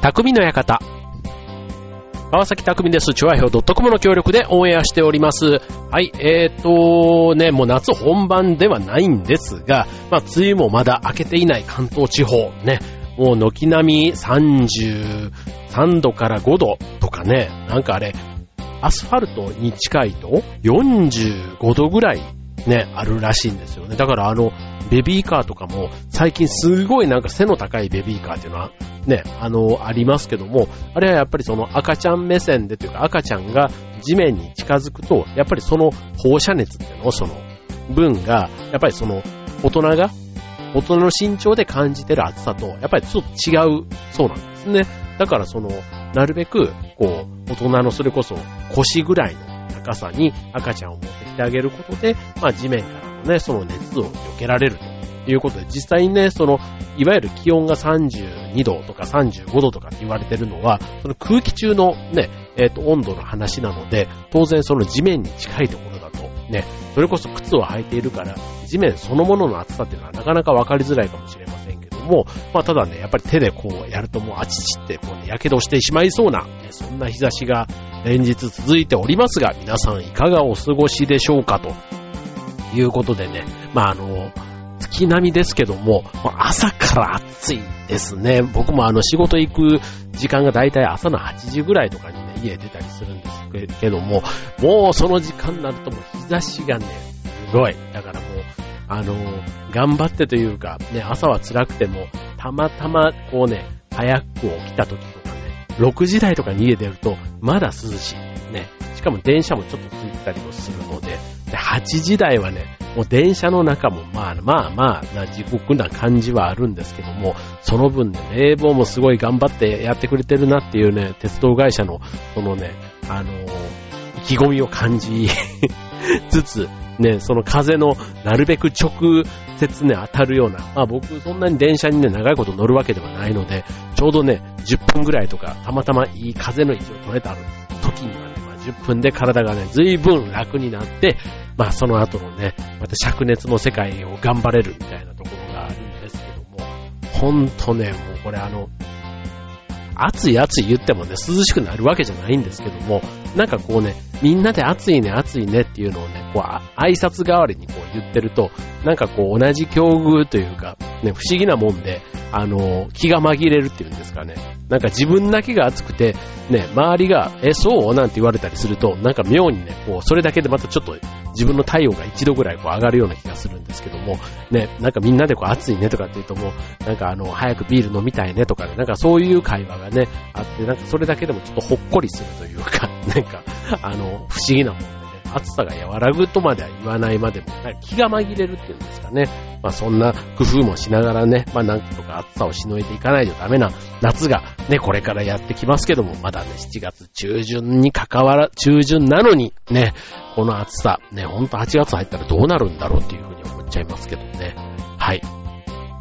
匠の館。川崎匠です。チュアヒョウ .com の協力でオンエアしております。はい、えーとね、もう夏本番ではないんですが、まあ、梅雨もまだ明けていない関東地方、ね、もう軒並み33度から5度とかね、なんかあれ、アスファルトに近いと45度ぐらいね、あるらしいんですよね。だからあの、ベビーカーとかも最近すごいなんか背の高いベビーカーっていうのはね、あの、ありますけども、あれはやっぱりその赤ちゃん目線でというか赤ちゃんが地面に近づくと、やっぱりその放射熱っていうのをその分が、やっぱりその大人が、大人の身長で感じてる暑さと、やっぱりちょっと違うそうなんですね。だからその、なるべく、こう、大人のそれこそ腰ぐらいの高さに赤ちゃんを持ってきてあげることで、まあ地面からのね、その熱を避けられるということで、実際にね、その、いわゆる気温が32度とか35度とかって言われてるのは、その空気中のね、えっ、と、温度の話なので、当然その地面に近いところだと、ね、それこそ靴を履いているから、地面そのものの暑さっていうのはなかなかわかりづらいかもしれませんけども、まあただね、やっぱり手でこうやるともうあちちってこうね、火傷してしまいそうな、そんな日差しが連日続いておりますが、皆さんいかがお過ごしでしょうかということでね、まああの、月並みですけども、朝から暑いですね。僕もあの仕事行く時間がだいたい朝の8時ぐらいとかにね、家出たりするんですけども、もうその時間になるともう日差しがね、すごい。だからも、あの、頑張ってというか、ね、朝は辛くても、たまたまこうね、早く起きた時とかね、6時台とかに家出ると、まだ涼しい。ね。しかも電車もちょっとついたりもするので、で8時台はね、もう電車の中もまあまあまあな地獄な感じはあるんですけども、その分ね、冷房もすごい頑張ってやってくれてるなっていうね、鉄道会社の、そのね、あのー、意気込みを感じつつ、ね、その風のなるべく直接ね、当たるような、まあ僕そんなに電車にね、長いこと乗るわけではないので、ちょうどね、10分ぐらいとか、たまたまいい風の位置を取れた時にはね、まあ10分で体がね、随分楽になって、まあその後のね、また灼熱の世界を頑張れるみたいなところがあるんですけども、ほんとね、もうこれあの、暑い暑い言ってもね、涼しくなるわけじゃないんですけども、なんかこうね、みんなで暑いね暑いねっていうのをね、こう挨拶代わりにこう言ってると、なんかこう同じ境遇というか、ね、不思議なもんで、あの、気が紛れるっていうんですかね。なんか自分だけが暑くて、ね、周りが、え、そう？なんて言われたりすると、なんか妙にね、こう、それだけでまたちょっと自分の体温が一度ぐらいこう上がるような気がするんですけども、ね、なんかみんなでこう暑いねとかって言うともう、なんかあの、早くビール飲みたいねとかね、なんかそういう会話がね、あって、なんかそれだけでもちょっとほっこりするというか、なんか、あの、不思議なもんでね、暑さが和らぐとまでは言わないまでも、気が紛れるっていうんですかね。まあそんな工夫もしながらね、まあなんとか暑さをしのいでいかないとダメな夏がね、これからやってきますけども、まだね、7月中旬に関わら、中旬なのに、ね、この暑さ、ね、ほんと8月入ったらどうなるんだろうっていうふうに思っちゃいますけどね。はい。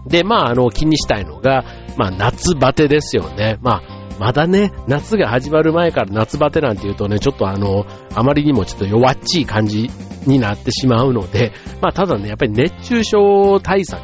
で、まああの、気にしたいのが、まあ夏バテですよね。まあまだね、夏が始まる前から夏バテなんて言うとね、ちょっとあの、あまりにもちょっと弱っちい感じになってしまうので、まあただね、やっぱり熱中症対策、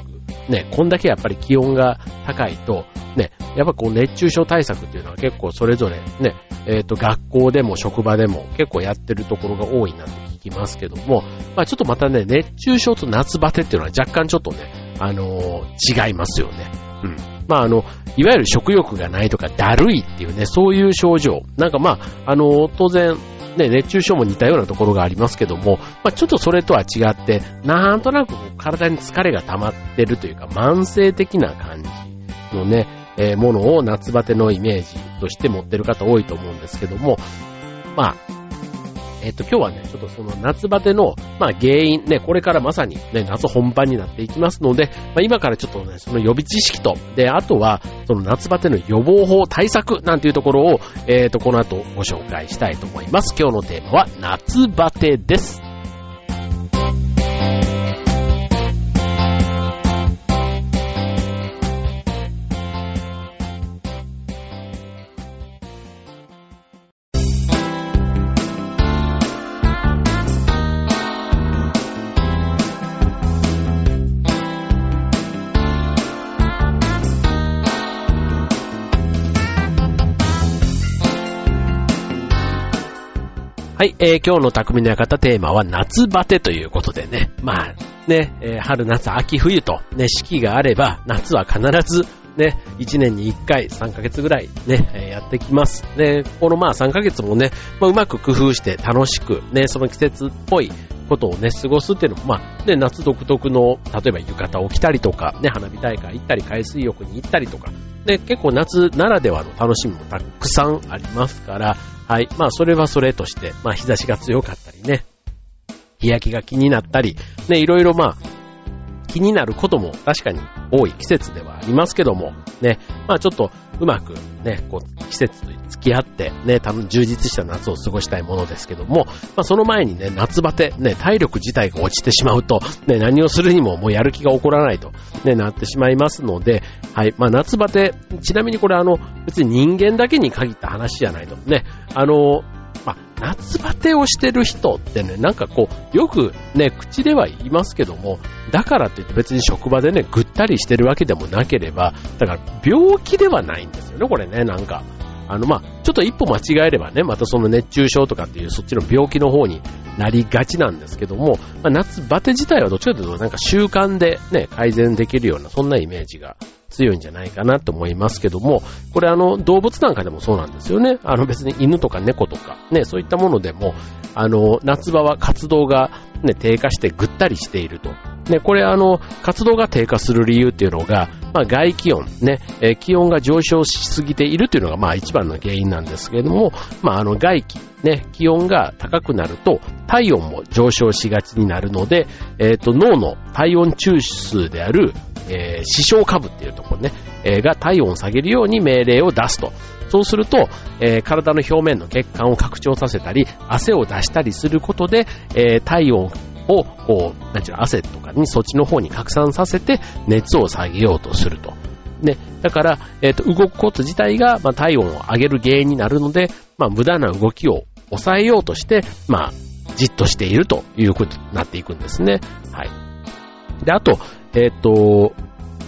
ね、こんだけやっぱり気温が高いと、ね、やっぱこう熱中症対策っていうのは結構それぞれね、えっ、ー、と学校でも職場でも結構やってるところが多いなって聞きますけども、まあちょっとまたね、熱中症と夏バテっていうのは若干ちょっとね、あのー、違いますよね。うん。まああの、いわゆる食欲がないとか、だるいっていうね、そういう症状。なんかまあ、あの、当然、ね、熱中症も似たようなところがありますけども、まあ、ちょっとそれとは違って、なんとなく体に疲れが溜まってるというか、慢性的な感じのね、えー、ものを夏バテのイメージとして持ってる方多いと思うんですけども、まあ、えっと、今日はね、ちょっとその夏バテの、まあ原因、ね、これからまさにね、夏本番になっていきますので、まあ今からちょっとね、その予備知識と、で、あとは、その夏バテの予防法、対策なんていうところを、えっと、この後ご紹介したいと思います。今日のテーマは夏バテです。はい、えー、今日の匠の館テーマは夏バテということでね、まあね、えー、春、夏、秋、冬とね、四季があれば、夏は必ずね、1年に1回、3ヶ月ぐらいね、えー、やってきます。で、このまあ3ヶ月もね、まあ、うまく工夫して楽しく、ね、その季節っぽいことをね、過ごすっていうのも、まあ、ね、夏独特の、例えば浴衣を着たりとか、ね、花火大会行ったり、海水浴に行ったりとか、で、結構夏ならではの楽しみもたくさんありますから、はい。まあ、それはそれとして、まあ、日差しが強かったりね、日焼けが気になったり、ね、いろいろまあ、気になることも確かに多い季節ではありますけども、ね、まあちょっとうまくね、こう季節と付き合ってね、多分充実した夏を過ごしたいものですけども、まあその前にね、夏バテ、ね、体力自体が落ちてしまうと、ね、何をするにももうやる気が起こらないと、ね、なってしまいますので、はい、まあ夏バテ、ちなみにこれあの、別に人間だけに限った話じゃないと、ね、あの、夏バテをしてる人ってね、なんかこう、よくね、口では言いますけども、だからって言って別に職場でね、ぐったりしてるわけでもなければ、だから病気ではないんですよね、これね、なんか。あの、まあ、ちょっと一歩間違えればね、またその熱中症とかっていうそっちの病気の方になりがちなんですけども、まあ、夏バテ自体はどっちかというとなんか習慣でね、改善できるような、そんなイメージが強いんじゃないかなと思いますけども、これあの、動物なんかでもそうなんですよね。あの別に犬とか猫とか、ね、そういったものでも、あの、夏場は活動がね、低下してぐったりしていると。ね、これあの、活動が低下する理由っていうのが、まあ外気温、ね、え気温が上昇しすぎているというのがまあ一番の原因なんですけれども、まああの外気、ね、気温が高くなると体温も上昇しがちになるので、えっ、ー、と脳の体温中枢である、えー、視床下部っていうところね、えー、が体温を下げるように命令を出すと。そうすると、えー、体の表面の血管を拡張させたり、汗を出したりすることで、えー、体温を、をこう、なんちゅう汗とかにそっちの方に拡散させて熱を下げようとすると。ね。だから、えっ、ー、と、動くこと自体が、まあ、体温を上げる原因になるので、まあ、無駄な動きを抑えようとして、まあ、じっとしているということになっていくんですね。はい。で、あと、えっ、ー、と、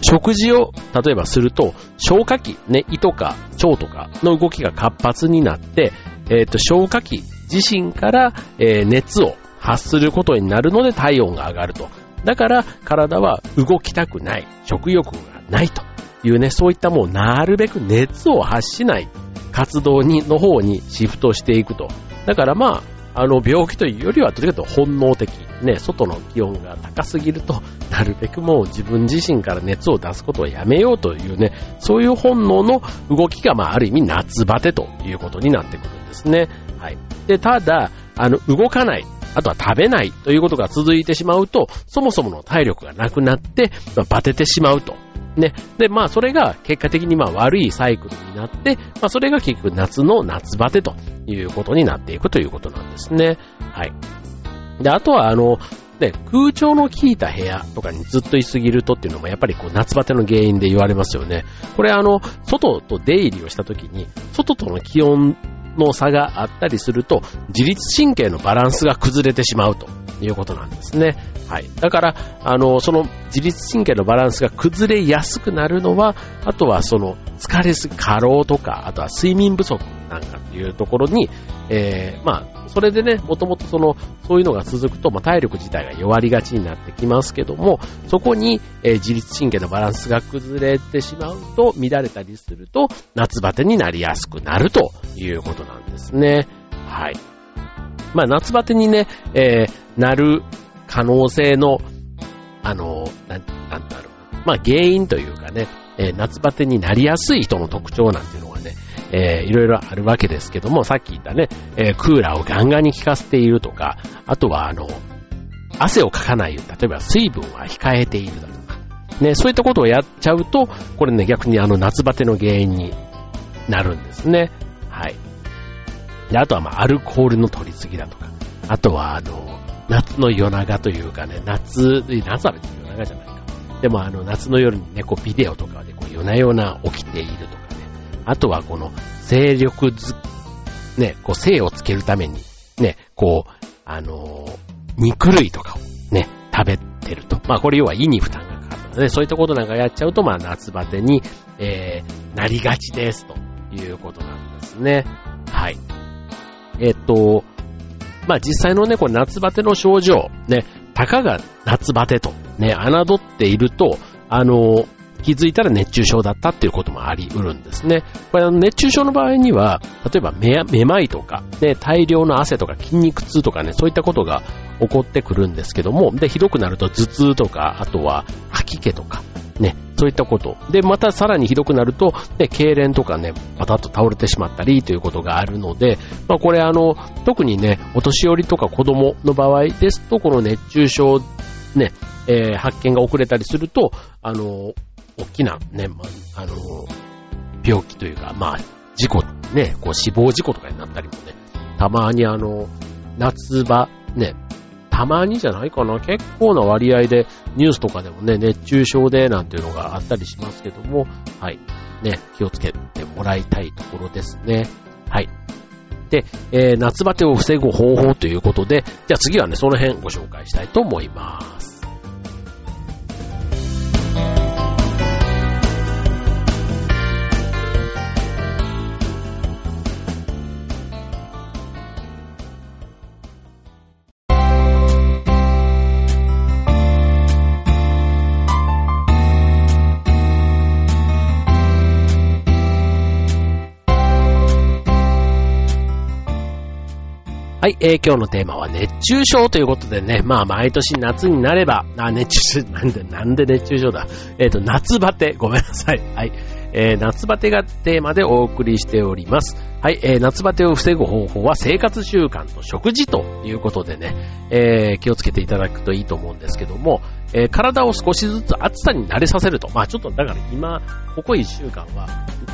食事を例えばすると、消化器、ね、胃とか腸とかの動きが活発になって、えっ、ー、と、消化器自身から、えー、熱を発することになるので体温が上がると。だから体は動きたくない、食欲がないというね、そういったもうなるべく熱を発しない活動に、の方にシフトしていくと。だからまあ、あの、病気というよりは、どちらかというと本能的。ね、外の気温が高すぎると、なるべくもう自分自身から熱を出すことをやめようというね、そういう本能の動きが、まあ、ある意味夏バテということになってくるんですね。はい。で、ただ、あの、動かない。あとは食べないということが続いてしまうと、そもそもの体力がなくなって、まあ、バテてしまうとね。で、まあ、それが結果的にまあ悪いサイクルになって、まあ、それが結局夏の夏バテということになっていくということなんですね。はい。で、あとはあの、ね、空調の効いた部屋とかにずっと居すぎるとっていうのもやっぱりこう夏バテの原因で言われますよね。これあの、外と出入りをした時に、外との気温の差があったりすると、自律神経のバランスが崩れてしまうということなんですね。はい。だから、あの、その自律神経のバランスが崩れやすくなるのは、あとはその疲れすぎ、過労とか、あとは睡眠不足なんかっていうところに、えー、まあ、それでね、もともとその、そういうのが続くと、まあ、体力自体が弱りがちになってきますけども、そこに、えー、自律神経のバランスが崩れてしまうと、乱れたりすると、夏バテになりやすくなるということなんですね。はい。まあ、夏バテにね、えー、なる可能性の、あの、なん、なんだろう。まあ、原因というかね、えー、夏バテになりやすい人の特徴なんていうのがね、えー、いろいろあるわけですけども、さっき言ったね、えー、クーラーをガンガンに効かせているとか、あとはあの、汗をかかないように、例えば水分は控えているだとか、ね、そういったことをやっちゃうと、これね、逆にあの夏バテの原因になるんですね。はい。で、あとはまあ、アルコールの取りすぎだとか、あとはあの、夏の夜長というかね、夏、夏は別に夜長じゃないか。でもあの、夏の夜にね、こうビデオとかでこう夜な夜な起きているとか。あとはこの、精力ず、ね、こう精をつけるために、ね、こう、あのー、肉類とかをね、食べてると。まあこれ要は胃に負担がかかるので、そういったことなんかやっちゃうと、まあ夏バテに、えー、なりがちですということなんですね。はい。えっと、まあ実際のね、これ夏バテの症状、ね、たかが夏バテと、ね、侮っていると、あの、気づいたら熱中症だったっていうこともあり得るんですね。これ熱中症の場合には、例えばめめまいとか、ね、大量の汗とか筋肉痛とかね、そういったことが起こってくるんですけども、で、ひどくなると頭痛とか、あとは吐き気とか、ね、そういったこと。で、またさらにひどくなると、ね、痙攣とかね、パタッと倒れてしまったりということがあるので、まあこれあの、特にね、お年寄りとか子供の場合ですと、この熱中症、ね、えー、発見が遅れたりすると、あの、大きなね、まあ、あの、病気というか、まあ、事故、ね、こう死亡事故とかになったりもね、たまにあの、夏場、ね、たまにじゃないかな、結構な割合でニュースとかでもね、熱中症でなんていうのがあったりしますけども、はい、ね、気をつけてもらいたいところですね。はい。で、えー、夏バテを防ぐ方法ということで、じゃあ次はね、その辺ご紹介したいと思います。はい、えー、今日のテーマは熱中症ということでね、まあ毎年夏になれば、あ、熱中症、なんで、なんで熱中症だ？えっ、ー、と、夏バテ、ごめんなさい。はい。えー、夏バテがテーマでお送りしております。はい、えー、夏バテを防ぐ方法は生活習慣と食事ということでね、えー、気をつけていただくといいと思うんですけども、え、体を少しずつ暑さに慣れさせると。まあちょっとだから今、ここ1週間は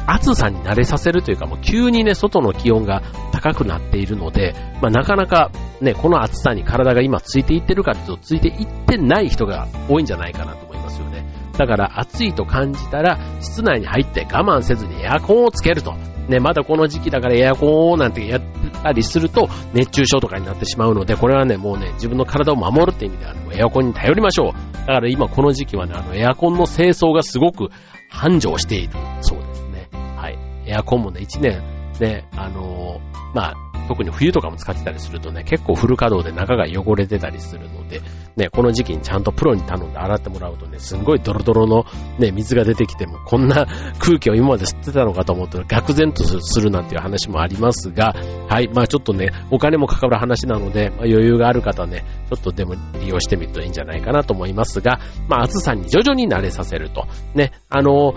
暑さに慣れさせるというかもう急にね、外の気温が高くなっているので、まあなかなかね、この暑さに体が今ついていってるかというと、ついていってない人が多いんじゃないかなと思いますよね。だから暑いと感じたら、室内に入って我慢せずにエアコンをつけると。ね、まだこの時期だからエアコンをなんてやったりすると熱中症とかになってしまうので、これはね、もうね、自分の体を守るって意味では、エアコンに頼りましょう。だから今この時期はね、あの、エアコンの清掃がすごく繁盛しているそうですね。はい。エアコンもね、1年、ね、あの、まあ、特に冬とかも使ってたりするとね、結構フル稼働で中が汚れてたりするので、ね、この時期にちゃんとプロに頼んで洗ってもらうとね、すんごいドロドロのね、水が出てきても、こんな空気を今まで吸ってたのかと思ったら、愕然とするなんていう話もありますが、はい、まあちょっとね、お金もかかる話なので、まあ、余裕がある方ね、ちょっとでも利用してみるといいんじゃないかなと思いますが、まあ暑さに徐々に慣れさせると。ね、あの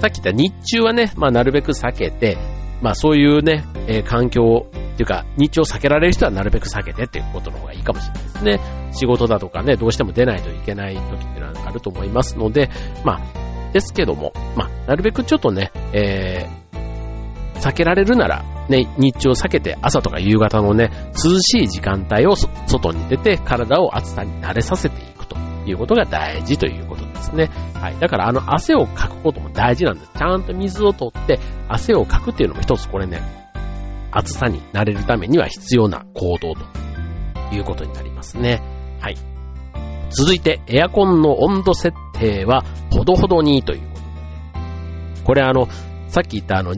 さっき言った日中はね、まあなるべく避けて、まあそういうね、えー、環境っていうか、日中を避けられる人はなるべく避けてっていうことの方がいいかもしれないですね。仕事だとかね、どうしても出ないといけない時っていうのはあると思いますので、まあ、ですけども、まあ、なるべくちょっとね、えー、避けられるなら、ね、日中を避けて朝とか夕方のね、涼しい時間帯を外に出て体を暑さに慣れさせていくということが大事ということですね。はい。だからあの汗をかくことも大事なんです。ちゃんと水を取って汗をかくっていうのも一つこれね、暑さに慣れるためには必要な行動ということになりますね。はい。続いて、エアコンの温度設定はほどほどにということで、ね、これあの、さっき言ったあの、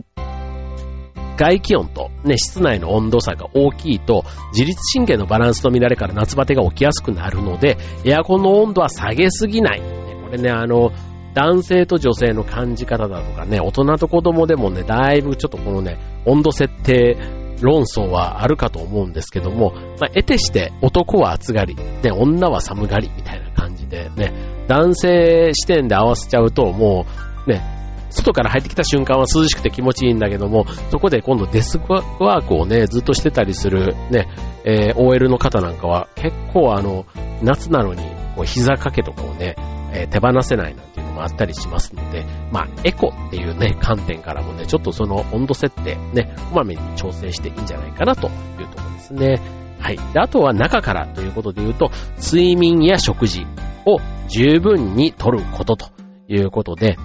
外気温とね、室内の温度差が大きいと、自律神経のバランスの乱れから夏バテが起きやすくなるので、エアコンの温度は下げすぎない。これね、あの、男性と女性の感じ方だとかね、大人と子供でもね、だいぶちょっとこのね、温度設定論争はあるかと思うんですけども、まあ、得てして男は暑がり、ね、女は寒がりみたいな感じでね、男性視点で合わせちゃうともうね、外から入ってきた瞬間は涼しくて気持ちいいんだけども、そこで今度デスクワークをね、ずっとしてたりするね、えー、OL の方なんかは結構あの、夏なのにこう膝掛けとかをね、えー、手放せないなんていうのもあったりしますので、まあ、エコっていうね、観点からもね、ちょっとその温度設定ね、こまめに調整していいんじゃないかなというところですね。はい。で、あとは中からということで言うと、睡眠や食事を十分にとることということで、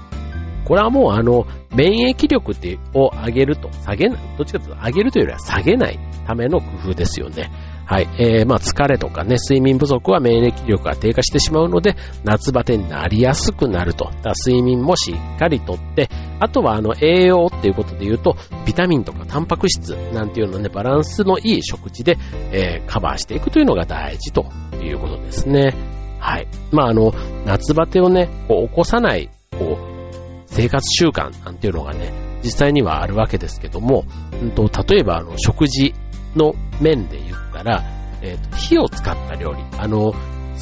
これはもうあの、免疫力ってを上げると、下げない、どっちかというと上げるというよりは下げないための工夫ですよね。はい。えー、まあ疲れとかね、睡眠不足は免疫力が低下してしまうので、夏バテになりやすくなると。だ睡眠もしっかりとって、あとはあの栄養っていうことで言うと、ビタミンとかタンパク質なんていうのね、バランスのいい食事で、えー、カバーしていくというのが大事ということですね。はい。まああの、夏バテをね、こう起こさない、こう、生活習慣なんていうのがね、実際にはあるわけですけども、うんと、例えばあの、食事の面で言ったら、えーと、火を使った料理。あの、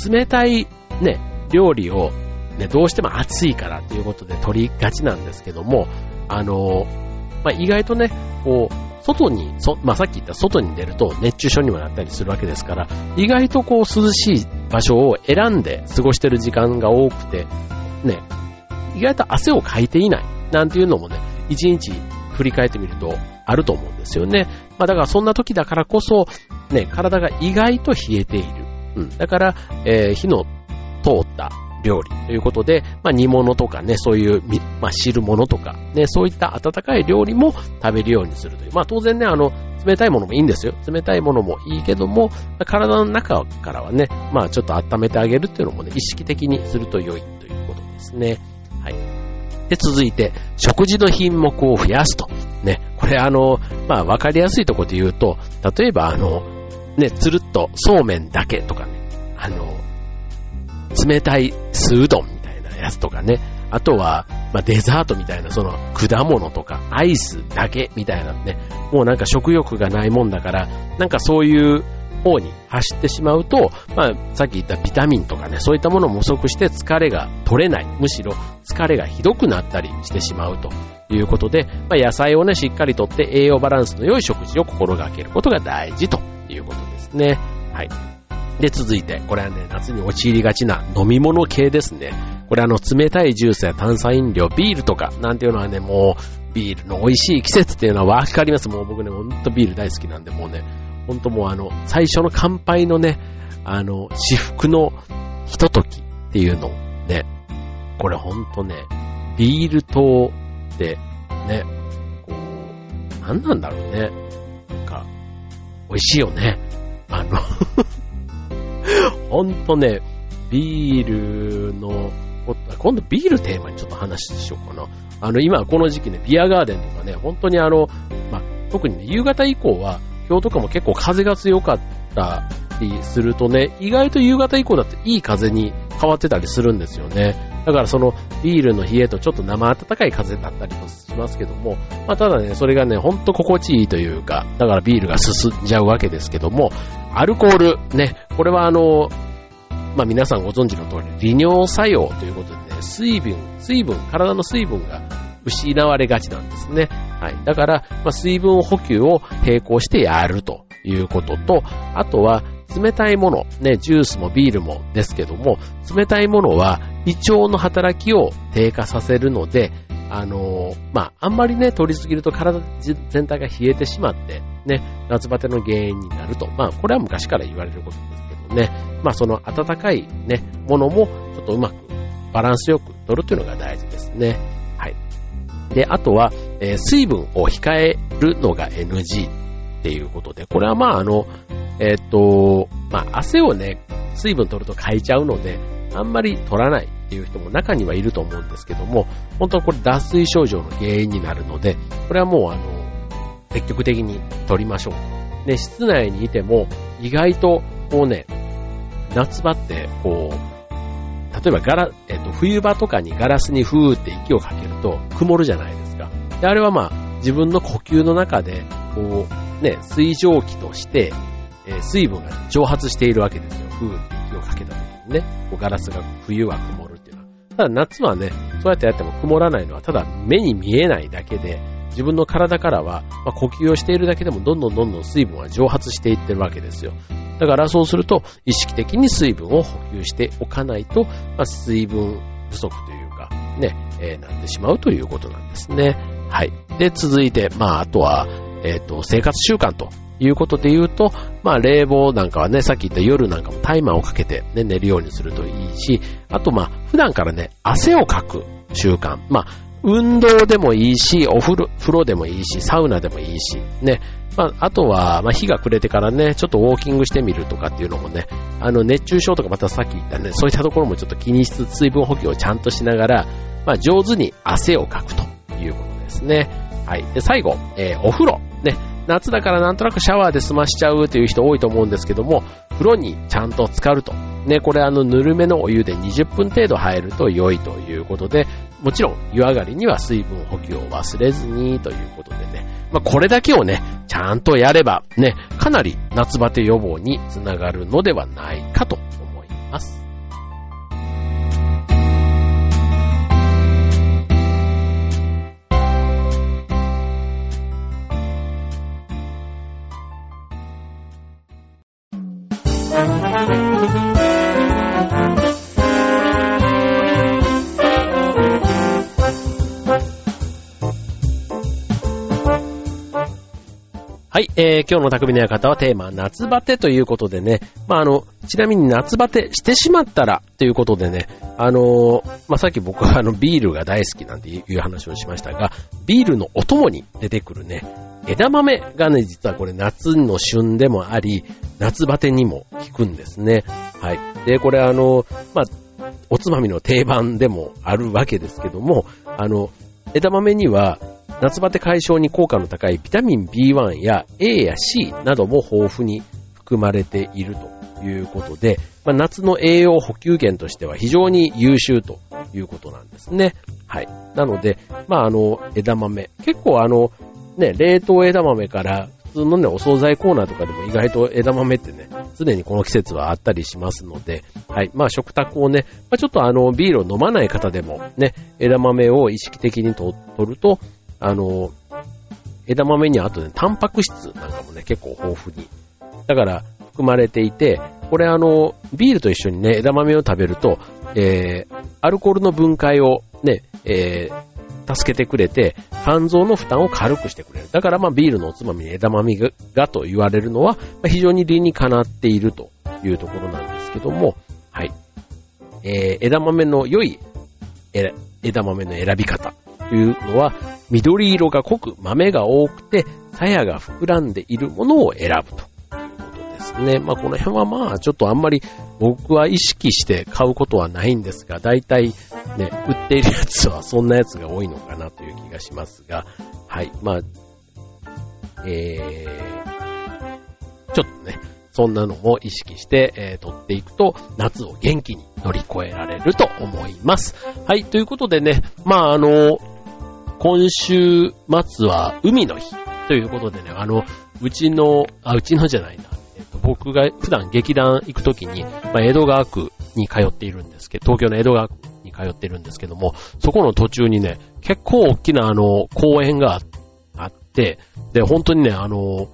冷たいね、料理をね、どうしても暑いからということで取りがちなんですけども、あの、まあ、意外とね、こう、外に、そまあ、さっき言った外に出ると熱中症にもなったりするわけですから、意外とこう涼しい場所を選んで過ごしてる時間が多くて、ね、意外と汗をかいていないなんていうのもね、一日振り返ってみるとあると思うんですよね。まあだからそんな時だからこそ、ね、体が意外と冷えている。うん。だから、えー、火の通った料理ということで、まあ煮物とかね、そういう、まあ汁物とか、ね、そういった温かい料理も食べるようにするという。まあ当然ね、あの、冷たいものもいいんですよ。冷たいものもいいけども、体の中からはね、まあちょっと温めてあげるっていうのもね、意識的にすると良いということですね。はい。で、続いて、食事の品目を増やすと。ね、これあの、まあわかりやすいところで言うと、例えばあの、ね、つるっとそうめんだけとかね、あの、冷たい酢うどんみたいなやつとかね、あとは、まあ、デザートみたいな、その、果物とか、アイスだけみたいなね、もうなんか食欲がないもんだから、なんかそういう方に走ってしまうと、まあ、さっき言ったビタミンとかね、そういったものも不足して疲れが取れない。むしろ疲れがひどくなったりしてしまうということで、まあ、野菜をね、しっかりとって栄養バランスの良い食事を心がけることが大事ということですね。はい。で、続いて、これはね、夏に陥りがちな飲み物系ですね。これあの、冷たいジュースや炭酸飲料、ビールとか、なんていうのはね、もう、ビールの美味しい季節っていうのはわかります。もう僕ね、ほんとビール大好きなんで、もうね、ほんともうあの、最初の乾杯のね、あの、至福のひとときっていうのね、これほんとね、ビール糖ってね、こう、なんなんだろうね。なんか、美味しいよね。あのほんとね、ビールの、今度ビールテーマにちょっと話しようかな。あの、今この時期ね、ビアガーデンとかね、本当にあの、ま、特にね、夕方以降は、今日とかも結構風が強かったりするとね、意外と夕方以降だっていい風に変わってたりするんですよね。だからそのビールの冷えとちょっと生暖かい風だったりもしますけども、まあただね、それがね、ほんと心地いいというか、だからビールが進んじゃうわけですけども、アルコール、ね、これはあの、まあ皆さんご存知の通り、利尿作用ということでね、水分、水分、体の水分が失われがちなんですね。はい。だから、まあ、水分補給を並行してやるということと、あとは、冷たいもの、ね、ジュースもビールもですけども、冷たいものは胃腸の働きを低下させるので、あのー、まあ、あんまりね、取りすぎると体全体が冷えてしまって、ね、夏バテの原因になると。まあ、これは昔から言われることですけどね。まあ、その温かいね、ものもちょっとうまくバランスよく取るというのが大事ですね。で、あとは、えー、水分を控えるのが NG っていうことで、これはまあ、あの、えっ、と、まあ、汗をね、水分取るとかいちゃうので、あんまり取らないっていう人も中にはいると思うんですけども、本当はこれ脱水症状の原因になるので、これはもうあの、積極的に取りましょう。ね、室内にいても、意外と、こうね、夏場って、こう、例えばガラ、えっ、と、冬場とかにガラスにふーって息をかけると曇るじゃないですか。で、あれはまあ、自分の呼吸の中で、こう、ね、水蒸気として、えー、水分が蒸発しているわけですよ。ふーって息をかけた時にね。こうガラスが冬は曇るっていうのは。ただ夏はね、そうやってやっても曇らないのは、ただ目に見えないだけで、自分の体からは、まあ、呼吸をしているだけでもどんどんどんどん水分は蒸発していってるわけですよ。だからそうすると、意識的に水分を補給しておかないと、まあ、水分不足というか、ね、えー、なってしまうということなんですね。はい。で、続いて、まあ、あとは、えっ、ー、と、生活習慣ということで言うと、まあ冷房なんかはね、さっき言った夜なんかもタイマーをかけてね、寝るようにするといいし、あとまあ普段からね、汗をかく習慣。まあ、運動でもいいし、お風呂、風呂でもいいし、サウナでもいいし、ね。まあ、あとは、まあ、日が暮れてからね、ちょっとウォーキングしてみるとかっていうのもね、あの、熱中症とかまたさっき言ったね、そういったところもちょっと気にしつつ、水分補給をちゃんとしながら、まあ、上手に汗をかくということですね。はい。で、最後、えー、お風呂。ね。夏だからなんとなくシャワーで済ましちゃうという人多いと思うんですけども、風呂にちゃんと浸かると。ね、これあの、ぬるめのお湯で20分程度入ると良いということで、もちろん湯上がりには水分補給を忘れずにということでね、まあ、これだけをね、ちゃんとやればね、かなり夏バテ予防につながるのではないかと思います。はい、えー、今日の匠の館はテーマ、夏バテということでね、まあ、あの、ちなみに夏バテしてしまったらということでね、あのー、まあ、さっき僕はあの、ビールが大好きなんていう話をしましたが、ビールのお供に出てくるね、枝豆がね、実はこれ夏の旬でもあり、夏バテにも効くんですね。はい。で、これあの、まあ、おつまみの定番でもあるわけですけども、あの、枝豆には、夏バテ解消に効果の高いビタミン B1 や A や C なども豊富に含まれているということで、まあ、夏の栄養補給源としては非常に優秀ということなんですね。はい。なので、まあ、あの、枝豆。結構あの、ね、冷凍枝豆から普通のね、お惣菜コーナーとかでも意外と枝豆ってね、常にこの季節はあったりしますので、はい。まあ食卓をね、まあ、ちょっとあの、ビールを飲まない方でもね、枝豆を意識的に取ると、あの、枝豆にはあとね、タンパク質なんかもね、結構豊富に。だから、含まれていて、これあの、ビールと一緒にね、枝豆を食べると、えー、アルコールの分解をね、えー、助けてくれて、肝臓の負担を軽くしてくれる。だからまあビールのおつまみに枝豆がと言われるのは、ま、非常に理にかなっているというところなんですけども、はい。えー、枝豆の良い枝豆の選び方いうのは、緑色が濃く豆が多くて、鞘が膨らんでいるものを選ぶということですね。まあこの辺はまあちょっとあんまり僕は意識して買うことはないんですが、大体ね、売っているやつはそんなやつが多いのかなという気がしますが、はい、まあ、えー、ちょっとね、そんなのも意識して、えー、取っていくと、夏を元気に乗り越えられると思います。はい、ということでね、まああの、今週末は海の日ということでね、あの、うちの、あ、うちのじゃないな。えっと、僕が普段劇団行くときに、まあ、江戸川区に通っているんですけど、東京の江戸川区に通っているんですけども、そこの途中にね、結構大きなあの、公園があって、で、本当にね、あの、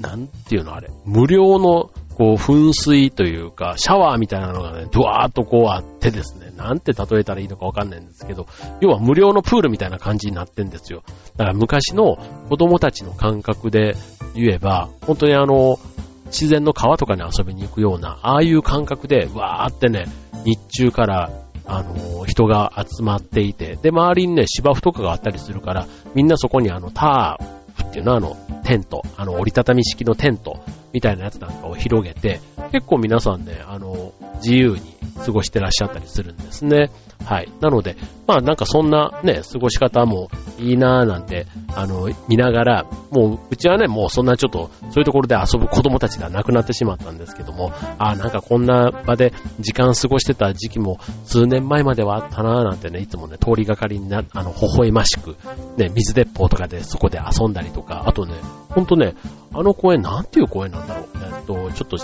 なんていうのあれ、無料のこう、噴水というか、シャワーみたいなのがね、ドワーっとこうあってですね、なんて例えたらいいのかわかんないんですけど、要は無料のプールみたいな感じになってんですよ。だから昔の子供たちの感覚で言えば、本当にあの、自然の川とかに遊びに行くような、ああいう感覚で、わーってね、日中から、あの、人が集まっていて、で、周りにね、芝生とかがあったりするから、みんなそこにあの、タープっていうのはあの、テント、あの、折りたたみ式のテントみたいなやつなんかを広げて、結構皆さんね、あの、自由に過ごしてらっしゃったりするんですね。はい。なので、まあなんかそんなね、過ごし方もいいなーなんて、あの、見ながら、もう、うちはね、もうそんなちょっと、そういうところで遊ぶ子供たちではなくなってしまったんですけども、ああ、なんかこんな場で時間過ごしてた時期も数年前まではあったなーなんてね、いつもね、通りがかりにな、あの、微笑ましく、ね、水鉄砲とかでそこで遊んだりとか、あとね、ほんとね、あの公園なんていう公園なんだろう。えっと、ちょっと、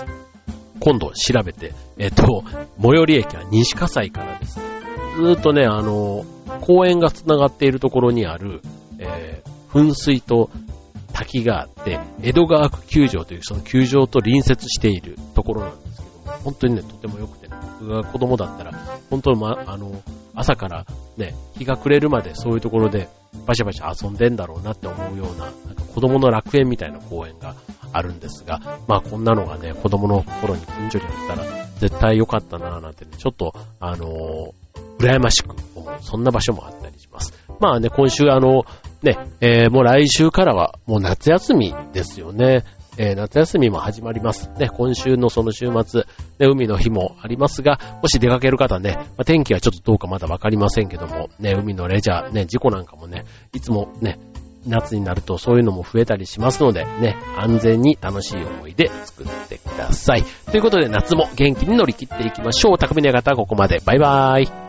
今度調べて、えっと、最寄り駅は西葛西からですね、ずっとね、あの、公園が繋がっているところにある、えー、噴水と滝があって、江戸川区球場というその球場と隣接しているところなんですけども、本当にね、とても良くて、ね、僕が子供だったら、本当にま、あの、朝からね、日が暮れるまでそういうところでバシャバシャ遊んでんだろうなって思うような、なんか子供の楽園みたいな公園があるんですが、まあこんなのがね、子供の頃に近所にあったら絶対良かったなぁなんてね、ちょっと、あのー、羨ましく思う、そんな場所もあったりします。まあね、今週あの、ね、えー、もう来週からはもう夏休みですよね。えー、夏休みも始まります。ね、今週のその週末、ね、海の日もありますが、もし出かける方ね、まあ、天気はちょっとどうかまだわかりませんけども、ね、海のレジャー、ね、事故なんかもね、いつもね、夏になるとそういうのも増えたりしますので、ね、安全に楽しい思い出作ってください。ということで夏も元気に乗り切っていきましょう。匠の方ここまで。バイバーイ。